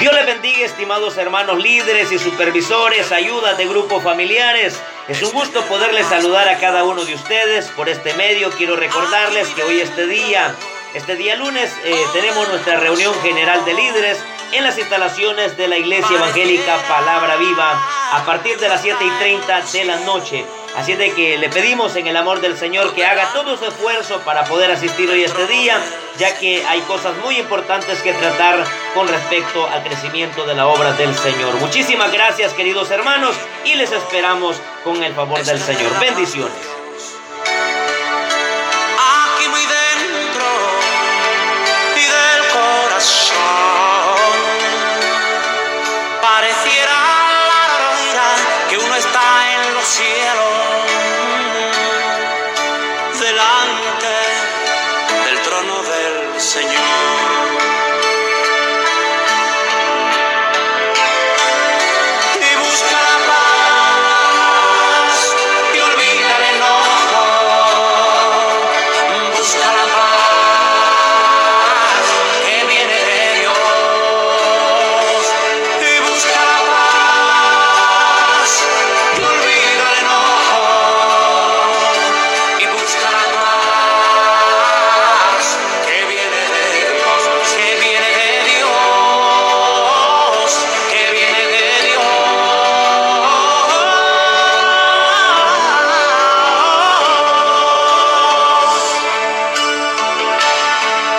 Dios les bendiga, estimados hermanos líderes y supervisores, ayudas de grupos familiares. Es un gusto poderles saludar a cada uno de ustedes por este medio. Quiero recordarles que hoy este día, este día lunes, eh, tenemos nuestra reunión general de líderes en las instalaciones de la Iglesia Evangélica Palabra Viva a partir de las 7 y 30 de la noche. Así de que le pedimos en el amor del Señor que haga todo su esfuerzo para poder asistir hoy este día, ya que hay cosas muy importantes que tratar con respecto al crecimiento de la obra del Señor. Muchísimas gracias queridos hermanos y les esperamos con el favor del Señor. Bendiciones. Aquí muy dentro y del corazón pareciera la que uno está en los cielos del trono del Señor.